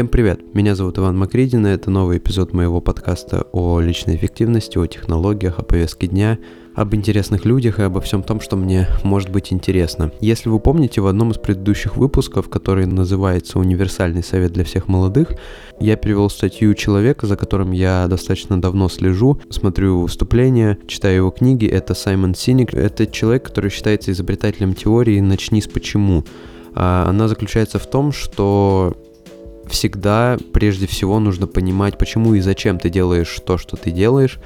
Всем привет, меня зовут Иван Макридин, и это новый эпизод моего подкаста о личной эффективности, о технологиях, о повестке дня, об интересных людях и обо всем том, что мне может быть интересно. Если вы помните, в одном из предыдущих выпусков, который называется «Универсальный совет для всех молодых», я перевел статью человека, за которым я достаточно давно слежу, смотрю выступления, читаю его книги. Это Саймон Синик. Это человек, который считается изобретателем теории «Начни с почему». А, она заключается в том, что всегда прежде всего нужно понимать, почему и зачем ты делаешь то, что ты делаешь,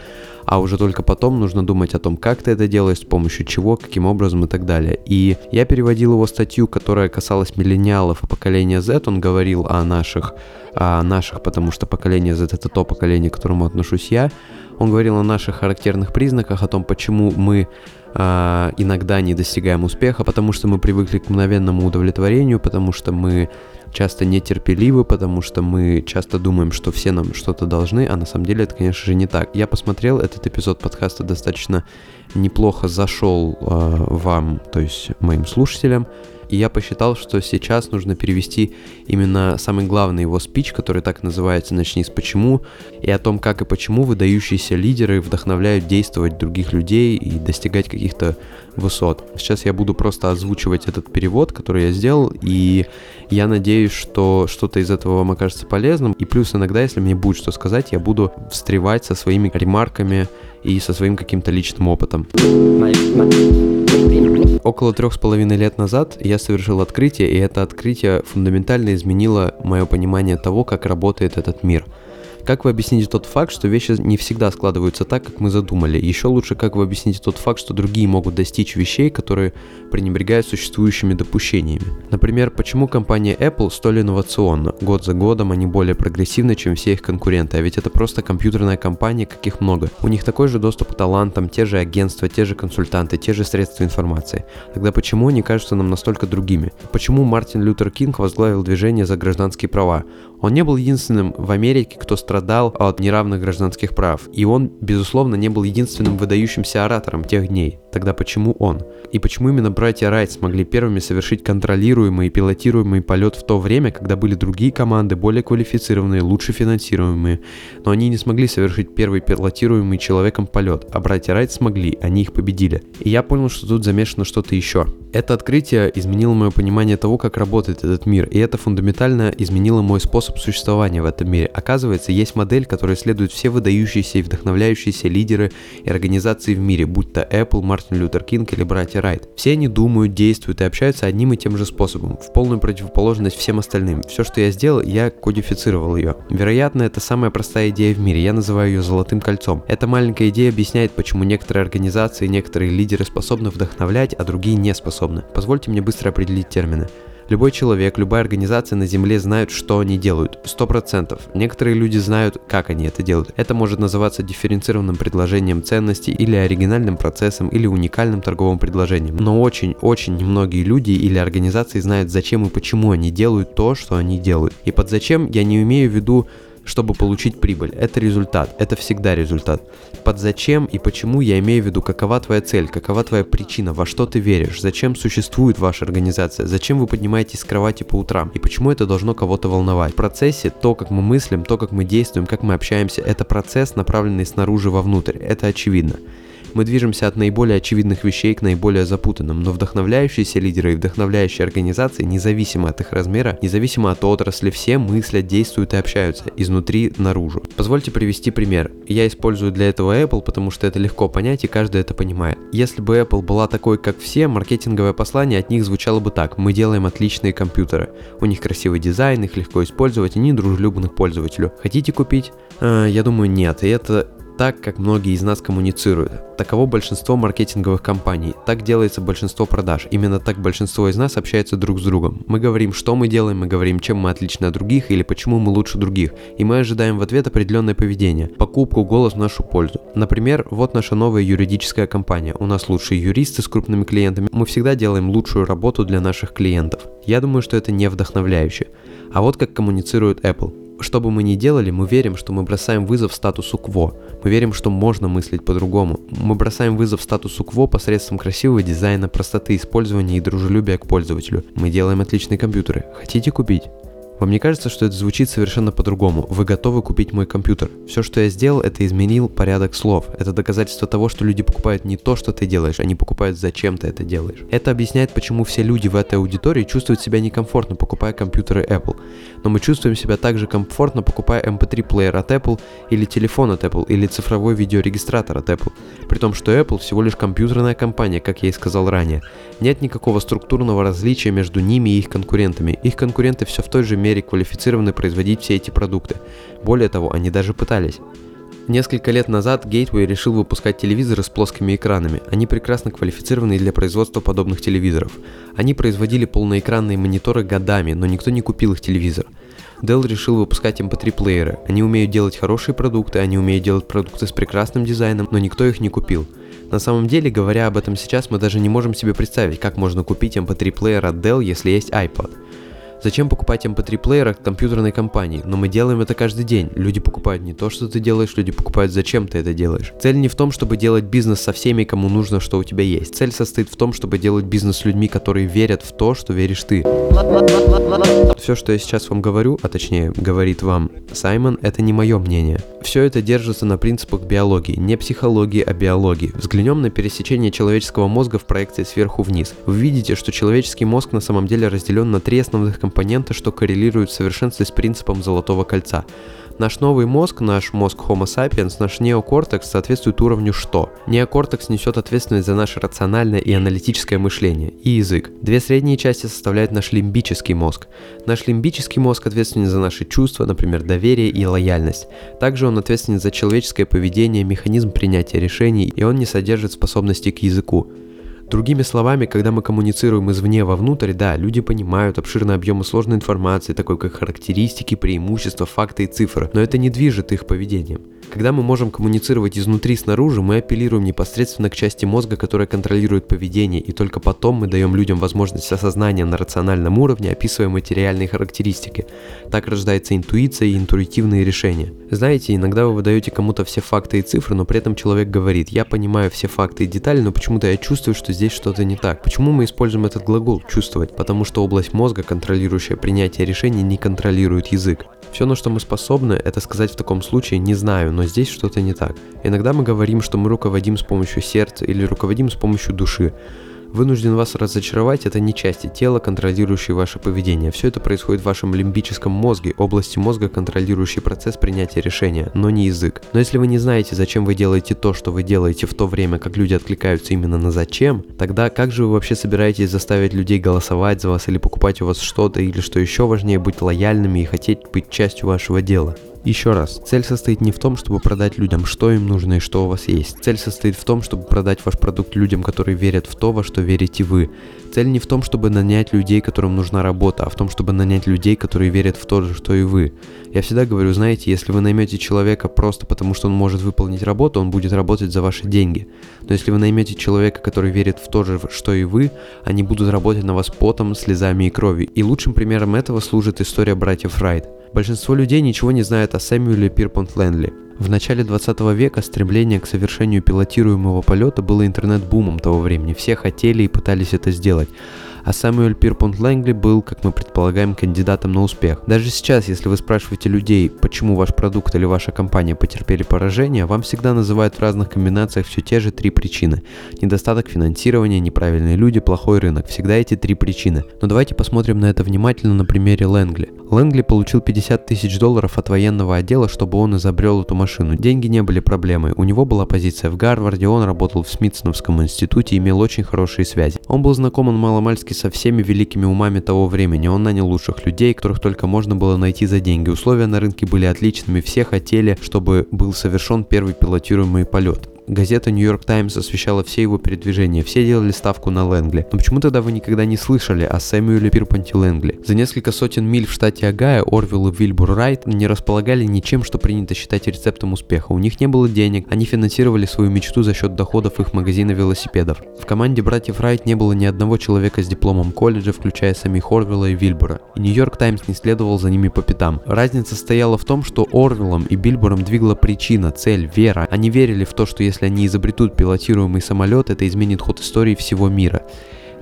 а уже только потом нужно думать о том, как ты это делаешь, с помощью чего, каким образом и так далее. И я переводил его статью, которая касалась миллениалов и поколения Z, он говорил о наших, о наших, потому что поколение Z это то поколение, к которому отношусь я, он говорил о наших характерных признаках, о том, почему мы э, иногда не достигаем успеха, потому что мы привыкли к мгновенному удовлетворению, потому что мы часто нетерпеливы, потому что мы часто думаем, что все нам что-то должны, а на самом деле это, конечно же, не так. Я посмотрел этот эпизод подкаста достаточно неплохо зашел э, вам, то есть моим слушателям, и я посчитал, что сейчас нужно перевести именно самый главный его спич, который так называется «Начни с почему», и о том, как и почему выдающиеся лидеры вдохновляют действовать других людей и достигать каких-то высот. Сейчас я буду просто озвучивать этот перевод, который я сделал, и я надеюсь, что что-то из этого вам окажется полезным. И плюс иногда, если мне будет что сказать, я буду встревать со своими ремарками и со своим каким-то личным опытом. Около трех с половиной лет назад я совершил открытие, и это открытие фундаментально изменило мое понимание того, как работает этот мир – как вы объясните тот факт, что вещи не всегда складываются так, как мы задумали? Еще лучше, как вы объясните тот факт, что другие могут достичь вещей, которые пренебрегают существующими допущениями? Например, почему компания Apple столь инновационна? Год за годом они более прогрессивны, чем все их конкуренты, а ведь это просто компьютерная компания, каких много. У них такой же доступ к талантам, те же агентства, те же консультанты, те же средства информации. Тогда почему они кажутся нам настолько другими? Почему Мартин Лютер Кинг возглавил движение за гражданские права? Он не был единственным в Америке, кто страдал от неравных гражданских прав, и он, безусловно, не был единственным выдающимся оратором тех дней. Тогда почему он? И почему именно братья Райт смогли первыми совершить контролируемый и пилотируемый полет в то время, когда были другие команды, более квалифицированные, лучше финансируемые, но они не смогли совершить первый пилотируемый человеком полет, а братья Райт смогли, они их победили. И я понял, что тут замешано что-то еще. Это открытие изменило мое понимание того, как работает этот мир, и это фундаментально изменило мой способ существования в этом мире. Оказывается, есть модель, которой следуют все выдающиеся и вдохновляющиеся лидеры и организации в мире, будь то Apple, Мартин Лютер Кинг или братья Райт. Все они думают, действуют и общаются одним и тем же способом, в полную противоположность всем остальным. Все, что я сделал, я кодифицировал ее. Вероятно, это самая простая идея в мире, я называю ее золотым кольцом. Эта маленькая идея объясняет, почему некоторые организации, некоторые лидеры способны вдохновлять, а другие не способны. Позвольте мне быстро определить термины. Любой человек, любая организация на Земле знают, что они делают. Сто процентов. Некоторые люди знают, как они это делают. Это может называться дифференцированным предложением ценностей или оригинальным процессом или уникальным торговым предложением. Но очень-очень немногие люди или организации знают, зачем и почему они делают то, что они делают. И под зачем я не имею в виду чтобы получить прибыль. Это результат, это всегда результат. Под зачем и почему я имею в виду, какова твоя цель, какова твоя причина, во что ты веришь, зачем существует ваша организация, зачем вы поднимаетесь с кровати по утрам и почему это должно кого-то волновать. В процессе то, как мы мыслим, то, как мы действуем, как мы общаемся, это процесс, направленный снаружи вовнутрь, это очевидно. Мы движемся от наиболее очевидных вещей к наиболее запутанным, но вдохновляющиеся лидеры и вдохновляющие организации, независимо от их размера, независимо от отрасли, все мыслят, действуют и общаются изнутри наружу. Позвольте привести пример. Я использую для этого Apple, потому что это легко понять и каждый это понимает. Если бы Apple была такой, как все, маркетинговое послание от них звучало бы так. Мы делаем отличные компьютеры. У них красивый дизайн, их легко использовать, они дружелюбны к пользователю. Хотите купить? Э, я думаю, нет. И это так, как многие из нас коммуницируют. Таково большинство маркетинговых компаний. Так делается большинство продаж. Именно так большинство из нас общается друг с другом. Мы говорим, что мы делаем, мы говорим, чем мы отличны от других или почему мы лучше других. И мы ожидаем в ответ определенное поведение, покупку, голос в нашу пользу. Например, вот наша новая юридическая компания. У нас лучшие юристы с крупными клиентами. Мы всегда делаем лучшую работу для наших клиентов. Я думаю, что это не вдохновляюще. А вот как коммуницирует Apple. Что бы мы ни делали, мы верим, что мы бросаем вызов статусу кво. Мы верим, что можно мыслить по-другому. Мы бросаем вызов статусу кво посредством красивого дизайна, простоты использования и дружелюбия к пользователю. Мы делаем отличные компьютеры. Хотите купить? Вам не кажется, что это звучит совершенно по-другому? Вы готовы купить мой компьютер. Все, что я сделал, это изменил порядок слов. Это доказательство того, что люди покупают не то, что ты делаешь, они покупают, зачем ты это делаешь. Это объясняет, почему все люди в этой аудитории чувствуют себя некомфортно, покупая компьютеры Apple. Но мы чувствуем себя также комфортно, покупая MP3-плеер от Apple, или телефон от Apple, или цифровой видеорегистратор от Apple. При том, что Apple всего лишь компьютерная компания, как я и сказал ранее. Нет никакого структурного различия между ними и их конкурентами. Их конкуренты все в той же мере квалифицированы производить все эти продукты. Более того, они даже пытались. Несколько лет назад Gateway решил выпускать телевизоры с плоскими экранами. Они прекрасно квалифицированы для производства подобных телевизоров. Они производили полноэкранные мониторы годами, но никто не купил их телевизор. Dell решил выпускать MP3-плееры. Эм они умеют делать хорошие продукты, они умеют делать продукты с прекрасным дизайном, но никто их не купил. На самом деле, говоря об этом сейчас, мы даже не можем себе представить, как можно купить MP3-плеер от Dell, если есть iPod. Зачем покупать MP3-плеер от компьютерной компании? Но мы делаем это каждый день. Люди покупают не то, что ты делаешь, люди покупают, зачем ты это делаешь. Цель не в том, чтобы делать бизнес со всеми, кому нужно, что у тебя есть. Цель состоит в том, чтобы делать бизнес с людьми, которые верят в то, что веришь ты. Все, что я сейчас вам говорю, а точнее говорит вам Саймон, это не мое мнение. Все это держится на принципах биологии, не психологии, а биологии. Взглянем на пересечение человеческого мозга в проекции сверху вниз. Вы видите, что человеческий мозг на самом деле разделен на три основных компонента, что коррелирует в совершенстве с принципом золотого кольца. Наш новый мозг, наш мозг Homo sapiens, наш неокортекс соответствует уровню что? Неокортекс несет ответственность за наше рациональное и аналитическое мышление и язык. Две средние части составляют наш лимбический мозг. Наш лимбический мозг ответственен за наши чувства, например, доверие и лояльность. Также он ответственен за человеческое поведение, механизм принятия решений, и он не содержит способности к языку. Другими словами, когда мы коммуницируем извне вовнутрь, да, люди понимают обширные объемы сложной информации, такой как характеристики, преимущества, факты и цифры, но это не движет их поведением. Когда мы можем коммуницировать изнутри снаружи, мы апеллируем непосредственно к части мозга, которая контролирует поведение, и только потом мы даем людям возможность осознания на рациональном уровне, описывая материальные характеристики. Так рождается интуиция и интуитивные решения. Знаете, иногда вы выдаете кому-то все факты и цифры, но при этом человек говорит, я понимаю все факты и детали, но почему-то я чувствую, что здесь что-то не так. Почему мы используем этот глагол «чувствовать»? Потому что область мозга, контролирующая принятие решений, не контролирует язык. Все, на что мы способны, это сказать в таком случае «не знаю», но здесь что-то не так. Иногда мы говорим, что мы руководим с помощью сердца или руководим с помощью души. Вынужден вас разочаровать, это не части тела, контролирующие ваше поведение. Все это происходит в вашем лимбическом мозге, области мозга, контролирующей процесс принятия решения, но не язык. Но если вы не знаете, зачем вы делаете то, что вы делаете в то время, как люди откликаются именно на зачем, тогда как же вы вообще собираетесь заставить людей голосовать за вас или покупать у вас что-то, или что еще важнее, быть лояльными и хотеть быть частью вашего дела? Еще раз, цель состоит не в том, чтобы продать людям, что им нужно и что у вас есть. Цель состоит в том, чтобы продать ваш продукт людям, которые верят в то, во что верите вы. Цель не в том, чтобы нанять людей, которым нужна работа, а в том, чтобы нанять людей, которые верят в то же, что и вы. Я всегда говорю, знаете, если вы наймете человека просто потому, что он может выполнить работу, он будет работать за ваши деньги. Но если вы наймете человека, который верит в то же, что и вы, они будут работать на вас потом, слезами и кровью. И лучшим примером этого служит история братьев Райт. Большинство людей ничего не знает о Сэмюэле Пирпонт Лэнли. В начале 20 века стремление к совершению пилотируемого полета было интернет-бумом того времени. Все хотели и пытались это сделать а Самуэль Пирпонт Лэнгли был, как мы предполагаем, кандидатом на успех. Даже сейчас, если вы спрашиваете людей, почему ваш продукт или ваша компания потерпели поражение, вам всегда называют в разных комбинациях все те же три причины. Недостаток финансирования, неправильные люди, плохой рынок. Всегда эти три причины. Но давайте посмотрим на это внимательно на примере Лэнгли. Лэнгли получил 50 тысяч долларов от военного отдела, чтобы он изобрел эту машину. Деньги не были проблемой. У него была позиция в Гарварде, он работал в Смитсоновском институте и имел очень хорошие связи. Он был знаком маломальски со всеми великими умами того времени. Он нанял лучших людей, которых только можно было найти за деньги. Условия на рынке были отличными, все хотели, чтобы был совершен первый пилотируемый полет. Газета York Times освещала все его передвижения, все делали ставку на Лэнгли. Но почему тогда вы никогда не слышали о Сэмюэле Пирпанте Лэнгли? За несколько сотен миль в штате Огайо Орвилл и Вильбур Райт не располагали ничем, что принято считать рецептом успеха. У них не было денег, они финансировали свою мечту за счет доходов их магазина велосипедов. В команде братьев Райт не было ни одного человека с дипломом колледжа, включая самих Орвилла и Вильбура. И York Times не следовал за ними по пятам. Разница стояла в том, что Орвиллом и Бильбуром двигала причина, цель, вера. Они верили в то, что если если они изобретут пилотируемый самолет, это изменит ход истории всего мира.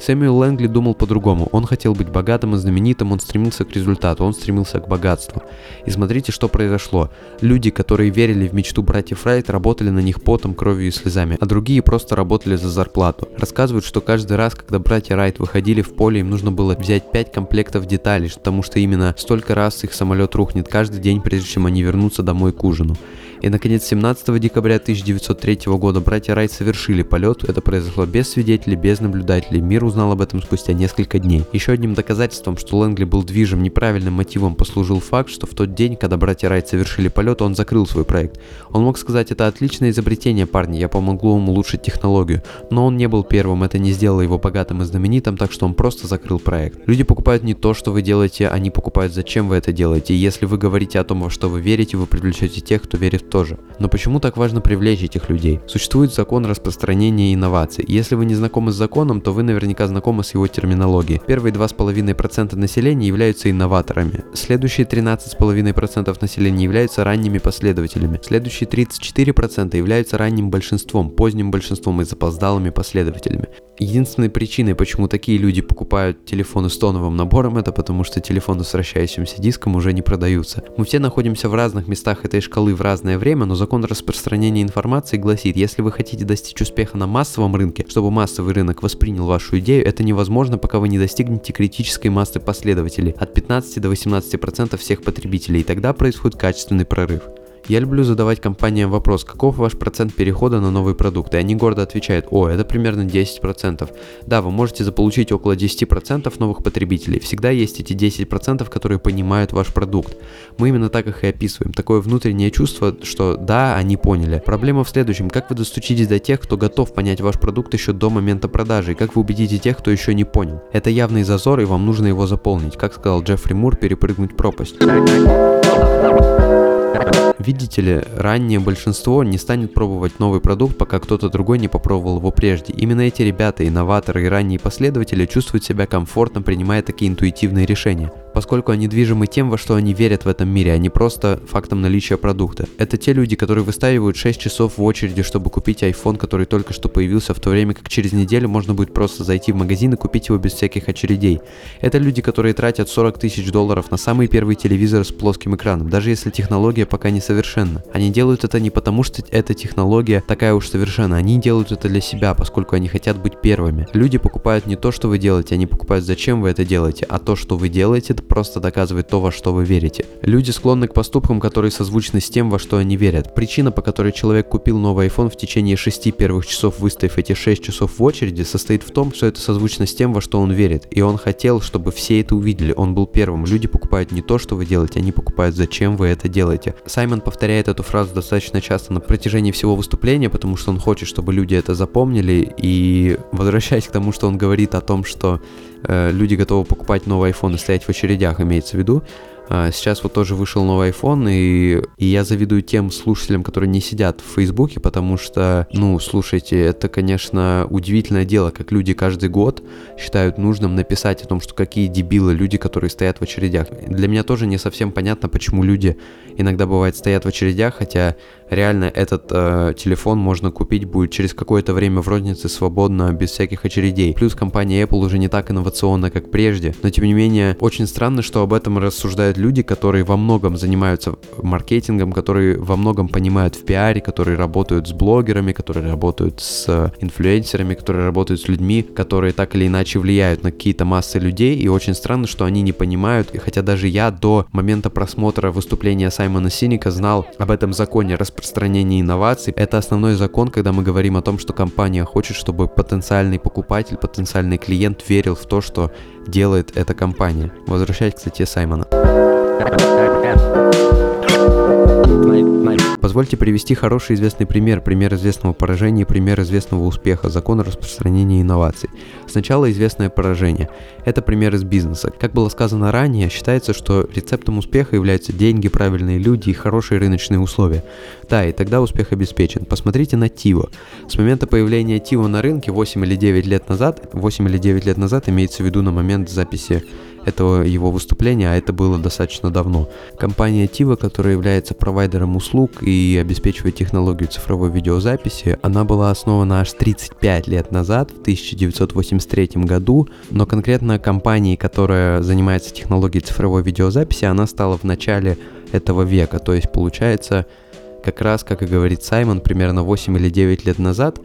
Сэмюэл Лэнгли думал по-другому. Он хотел быть богатым и знаменитым, он стремился к результату, он стремился к богатству. И смотрите, что произошло. Люди, которые верили в мечту братьев Райт, работали на них потом, кровью и слезами, а другие просто работали за зарплату. Рассказывают, что каждый раз, когда братья Райт выходили в поле, им нужно было взять 5 комплектов деталей, потому что именно столько раз их самолет рухнет каждый день, прежде чем они вернутся домой к ужину. И, наконец, 17 декабря 1903 года братья Райт совершили полет. Это произошло без свидетелей, без наблюдателей. Мир узнал об этом спустя несколько дней. Еще одним доказательством, что Лэнгли был движим неправильным мотивом, послужил факт, что в тот день, когда братья Райт совершили полет, он закрыл свой проект. Он мог сказать, это отличное изобретение, парни, я помогу вам улучшить технологию. Но он не был первым, это не сделало его богатым и знаменитым, так что он просто закрыл проект. Люди покупают не то, что вы делаете, они покупают, зачем вы это делаете. И если вы говорите о том, во что вы верите, вы привлечете тех, кто верит тоже. Но почему так важно привлечь этих людей? Существует закон распространения инноваций. Если вы не знакомы с законом, то вы наверняка знакомы с его терминологией. Первые 2,5% населения являются инноваторами. Следующие 13,5% населения являются ранними последователями. Следующие 34% являются ранним большинством, поздним большинством и запоздалыми последователями. Единственной причиной, почему такие люди покупают телефоны с тоновым набором, это потому что телефоны с вращающимся диском уже не продаются. Мы все находимся в разных местах этой шкалы в разное время, но закон распространения информации гласит, если вы хотите достичь успеха на массовом рынке, чтобы массовый рынок воспринял вашу идею, это невозможно, пока вы не достигнете критической массы последователей, от 15 до 18% всех потребителей, и тогда происходит качественный прорыв. Я люблю задавать компаниям вопрос, каков ваш процент перехода на новый продукт, и они гордо отвечают, о, это примерно 10%. Да, вы можете заполучить около 10% новых потребителей, всегда есть эти 10%, которые понимают ваш продукт. Мы именно так их и описываем, такое внутреннее чувство, что да, они поняли. Проблема в следующем, как вы достучитесь до тех, кто готов понять ваш продукт еще до момента продажи, и как вы убедите тех, кто еще не понял. Это явный зазор, и вам нужно его заполнить, как сказал Джеффри Мур, перепрыгнуть пропасть. Видите ли, раннее большинство не станет пробовать новый продукт, пока кто-то другой не попробовал его прежде. Именно эти ребята, инноваторы и ранние последователи чувствуют себя комфортно, принимая такие интуитивные решения поскольку они движимы тем, во что они верят в этом мире, а не просто фактом наличия продукта. Это те люди, которые выстаивают 6 часов в очереди, чтобы купить iPhone, который только что появился, в то время как через неделю можно будет просто зайти в магазин и купить его без всяких очередей. Это люди, которые тратят 40 тысяч долларов на самый первый телевизор с плоским экраном, даже если технология пока не совершенна. Они делают это не потому, что эта технология такая уж совершенна, они делают это для себя, поскольку они хотят быть первыми. Люди покупают не то, что вы делаете, они покупают зачем вы это делаете, а то, что вы делаете, просто доказывает то, во что вы верите. Люди склонны к поступкам, которые созвучны с тем, во что они верят. Причина, по которой человек купил новый iPhone в течение 6 первых часов, выстояв эти 6 часов в очереди, состоит в том, что это созвучно с тем, во что он верит. И он хотел, чтобы все это увидели. Он был первым. Люди покупают не то, что вы делаете, они покупают, зачем вы это делаете. Саймон повторяет эту фразу достаточно часто на протяжении всего выступления, потому что он хочет, чтобы люди это запомнили. И возвращаясь к тому, что он говорит о том, что люди готовы покупать новый iPhone и стоять в очередях, имеется в виду, сейчас вот тоже вышел новый iPhone, и, и я завидую тем слушателям, которые не сидят в Фейсбуке, потому что, ну, слушайте, это, конечно, удивительное дело, как люди каждый год считают нужным написать о том, что какие дебилы люди, которые стоят в очередях. Для меня тоже не совсем понятно, почему люди иногда бывает стоят в очередях, хотя реально этот э, телефон можно купить будет через какое-то время в рознице свободно, без всяких очередей. Плюс компания Apple уже не так инновационна, как прежде, но тем не менее очень странно, что об этом рассуждают люди, которые во многом занимаются маркетингом, которые во многом понимают в пиаре, которые работают с блогерами, которые работают с инфлюенсерами, которые работают с людьми, которые так или иначе влияют на какие-то массы людей, и очень странно, что они не понимают, и хотя даже я до момента просмотра выступления Саймона Синика знал об этом законе распространения инноваций. Это основной закон, когда мы говорим о том, что компания хочет, чтобы потенциальный покупатель, потенциальный клиент верил в то, что делает эта компания. Возвращаясь к статье Саймона. Позвольте привести хороший известный пример, пример известного поражения и пример известного успеха, закон распространения инноваций. Сначала известное поражение. Это пример из бизнеса. Как было сказано ранее, считается, что рецептом успеха являются деньги, правильные люди и хорошие рыночные условия. Да, и тогда успех обеспечен. Посмотрите на Тиво. С момента появления Тиво на рынке 8 или 9 лет назад, 8 или 9 лет назад имеется в виду на момент записи этого его выступления, а это было достаточно давно. Компания Tiva, которая является провайдером услуг и обеспечивает технологию цифровой видеозаписи, она была основана аж 35 лет назад, в 1983 году, но конкретно компанией, которая занимается технологией цифровой видеозаписи, она стала в начале этого века, то есть получается как раз, как и говорит Саймон, примерно 8 или 9 лет назад,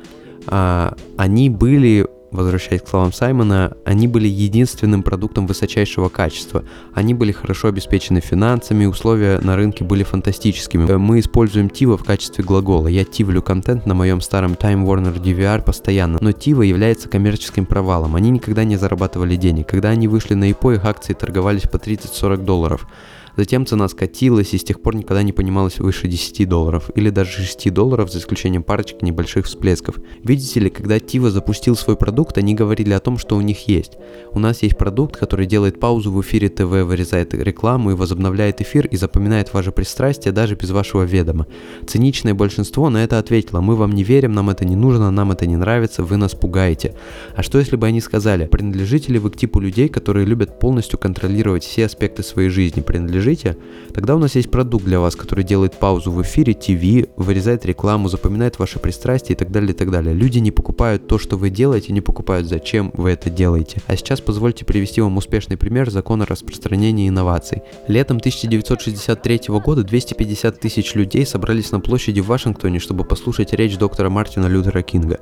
а, они были возвращаясь к словам Саймона, они были единственным продуктом высочайшего качества. Они были хорошо обеспечены финансами, условия на рынке были фантастическими. Мы используем Тива в качестве глагола. Я тивлю контент на моем старом Time Warner DVR постоянно, но Тива является коммерческим провалом. Они никогда не зарабатывали денег. Когда они вышли на IPO, их акции торговались по 30-40 долларов. Затем цена скатилась и с тех пор никогда не понималась выше 10 долларов, или даже 6 долларов, за исключением парочки небольших всплесков. Видите ли, когда Тива запустил свой продукт, они говорили о том, что у них есть. У нас есть продукт, который делает паузу в эфире ТВ, вырезает рекламу и возобновляет эфир и запоминает ваше пристрастие даже без вашего ведома. Циничное большинство на это ответило, мы вам не верим, нам это не нужно, нам это не нравится, вы нас пугаете. А что если бы они сказали, принадлежите ли вы к типу людей, которые любят полностью контролировать все аспекты своей жизни, принадлежите скажите, тогда у нас есть продукт для вас, который делает паузу в эфире, ТВ, вырезает рекламу, запоминает ваши пристрастия и так далее, и так далее. Люди не покупают то, что вы делаете, не покупают, зачем вы это делаете. А сейчас позвольте привести вам успешный пример закона распространения инноваций. Летом 1963 года 250 тысяч людей собрались на площади в Вашингтоне, чтобы послушать речь доктора Мартина Лютера Кинга.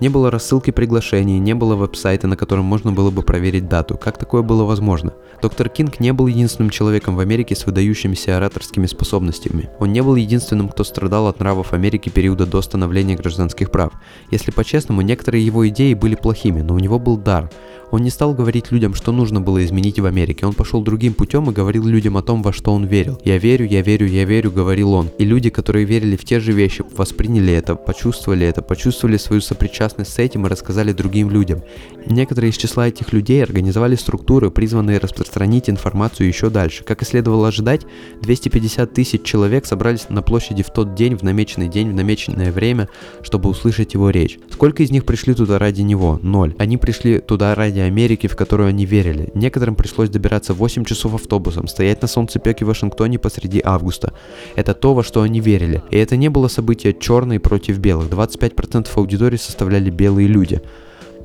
Не было рассылки приглашений, не было веб-сайта, на котором можно было бы проверить дату. Как такое было возможно? Доктор Кинг не был единственным человеком в Америке с выдающимися ораторскими способностями. Он не был единственным, кто страдал от нравов Америки периода до становления гражданских прав. Если по-честному, некоторые его идеи были плохими, но у него был дар. Он не стал говорить людям, что нужно было изменить в Америке. Он пошел другим путем и говорил людям о том, во что он верил. «Я верю, я верю, я верю», — говорил он. И люди, которые верили в те же вещи, восприняли это, почувствовали это, почувствовали свою сопричастность с этим и рассказали другим людям. Некоторые из числа этих людей организовали структуры, призванные распространить информацию еще дальше. Как и следовало ожидать, 250 тысяч человек собрались на площади в тот день, в намеченный день, в намеченное время, чтобы услышать его речь. Сколько из них пришли туда ради него? Ноль. Они пришли туда ради ради Америки, в которую они верили. Некоторым пришлось добираться 8 часов автобусом, стоять на солнцепеке в Вашингтоне посреди августа. Это то, во что они верили. И это не было событие черные против белых. 25% аудитории составляли белые люди.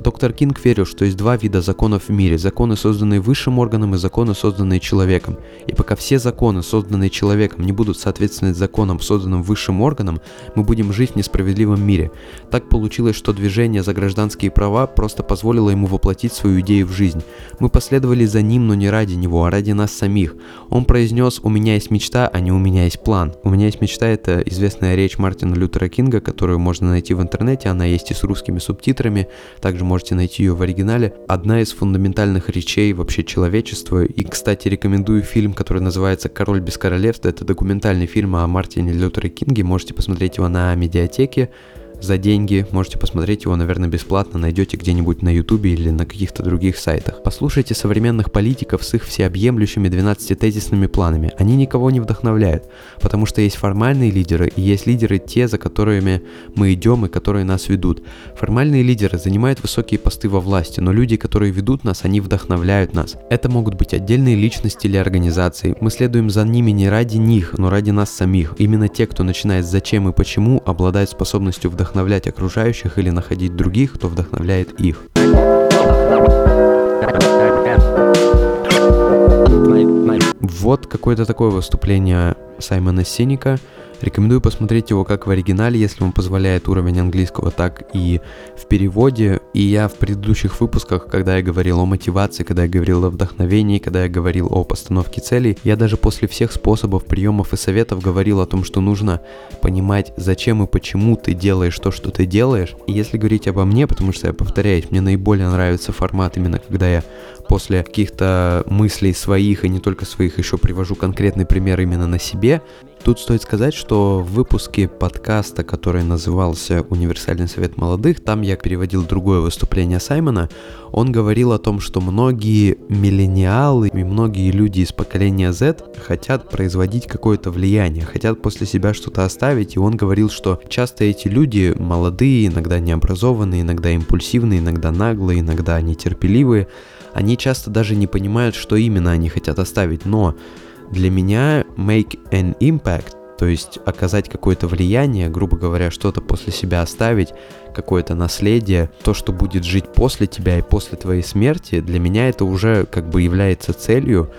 Доктор Кинг верил, что есть два вида законов в мире. Законы, созданные высшим органом, и законы, созданные человеком. И пока все законы, созданные человеком, не будут соответствовать законам, созданным высшим органом, мы будем жить в несправедливом мире. Так получилось, что движение за гражданские права просто позволило ему воплотить свою идею в жизнь. Мы последовали за ним, но не ради него, а ради нас самих. Он произнес «У меня есть мечта, а не у меня есть план». «У меня есть мечта» — это известная речь Мартина Лютера Кинга, которую можно найти в интернете, она есть и с русскими субтитрами. Также можете найти ее в оригинале. Одна из фундаментальных речей вообще человечества. И, кстати, рекомендую фильм, который называется «Король без королевства». Это документальный фильм о Мартине Лютере Кинге. Можете посмотреть его на медиатеке за деньги. Можете посмотреть его, наверное, бесплатно, найдете где-нибудь на ютубе или на каких-то других сайтах. Послушайте современных политиков с их всеобъемлющими 12-тезисными планами. Они никого не вдохновляют, потому что есть формальные лидеры и есть лидеры те, за которыми мы идем и которые нас ведут. Формальные лидеры занимают высокие посты во власти, но люди, которые ведут нас, они вдохновляют нас. Это могут быть отдельные личности или организации. Мы следуем за ними не ради них, но ради нас самих. Именно те, кто начинает зачем и почему, обладают способностью вдохновлять вдохновлять окружающих или находить других, кто вдохновляет их. Вот какое-то такое выступление Саймона Синика. Рекомендую посмотреть его как в оригинале, если вам позволяет уровень английского, так и в переводе. И я в предыдущих выпусках, когда я говорил о мотивации, когда я говорил о вдохновении, когда я говорил о постановке целей, я даже после всех способов, приемов и советов говорил о том, что нужно понимать, зачем и почему ты делаешь то, что ты делаешь. И если говорить обо мне, потому что я повторяюсь, мне наиболее нравится формат именно когда я после каких-то мыслей своих и не только своих еще привожу конкретный пример именно на себе, Тут стоит сказать, что в выпуске подкаста, который назывался «Универсальный совет молодых», там я переводил другое выступление Саймона, он говорил о том, что многие миллениалы и многие люди из поколения Z хотят производить какое-то влияние, хотят после себя что-то оставить, и он говорил, что часто эти люди молодые, иногда необразованные, иногда импульсивные, иногда наглые, иногда нетерпеливые, они часто даже не понимают, что именно они хотят оставить, но для меня make an impact, то есть оказать какое-то влияние, грубо говоря, что-то после себя оставить, какое-то наследие, то, что будет жить после тебя и после твоей смерти, для меня это уже как бы является целью.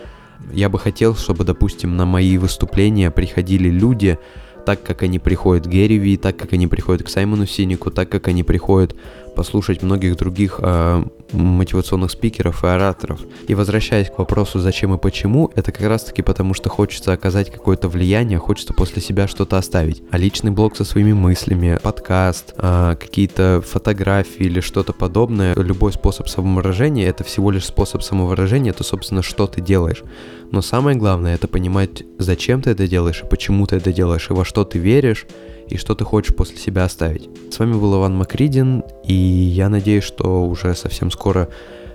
Я бы хотел, чтобы, допустим, на мои выступления приходили люди, так как они приходят к Гэри Ви, так как они приходят к Саймону Синику, так как они приходят послушать многих других э, мотивационных спикеров и ораторов. И возвращаясь к вопросу «зачем и почему», это как раз таки потому, что хочется оказать какое-то влияние, хочется после себя что-то оставить. А личный блог со своими мыслями, подкаст, э, какие-то фотографии или что-то подобное, любой способ самовыражения — это всего лишь способ самовыражения, это, собственно, что ты делаешь. Но самое главное — это понимать, зачем ты это делаешь и почему ты это делаешь, и во что ты веришь, и что ты хочешь после себя оставить. С вами был Иван Макридин, и я надеюсь, что уже совсем скоро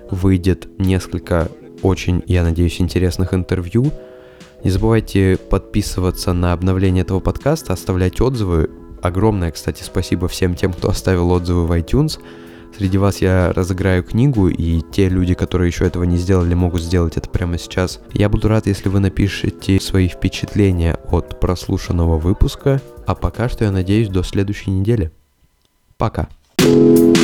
выйдет несколько очень, я надеюсь, интересных интервью. Не забывайте подписываться на обновление этого подкаста, оставлять отзывы. Огромное, кстати, спасибо всем тем, кто оставил отзывы в iTunes – Среди вас я разыграю книгу, и те люди, которые еще этого не сделали, могут сделать это прямо сейчас. Я буду рад, если вы напишите свои впечатления от прослушанного выпуска. А пока что я надеюсь до следующей недели. Пока. thank you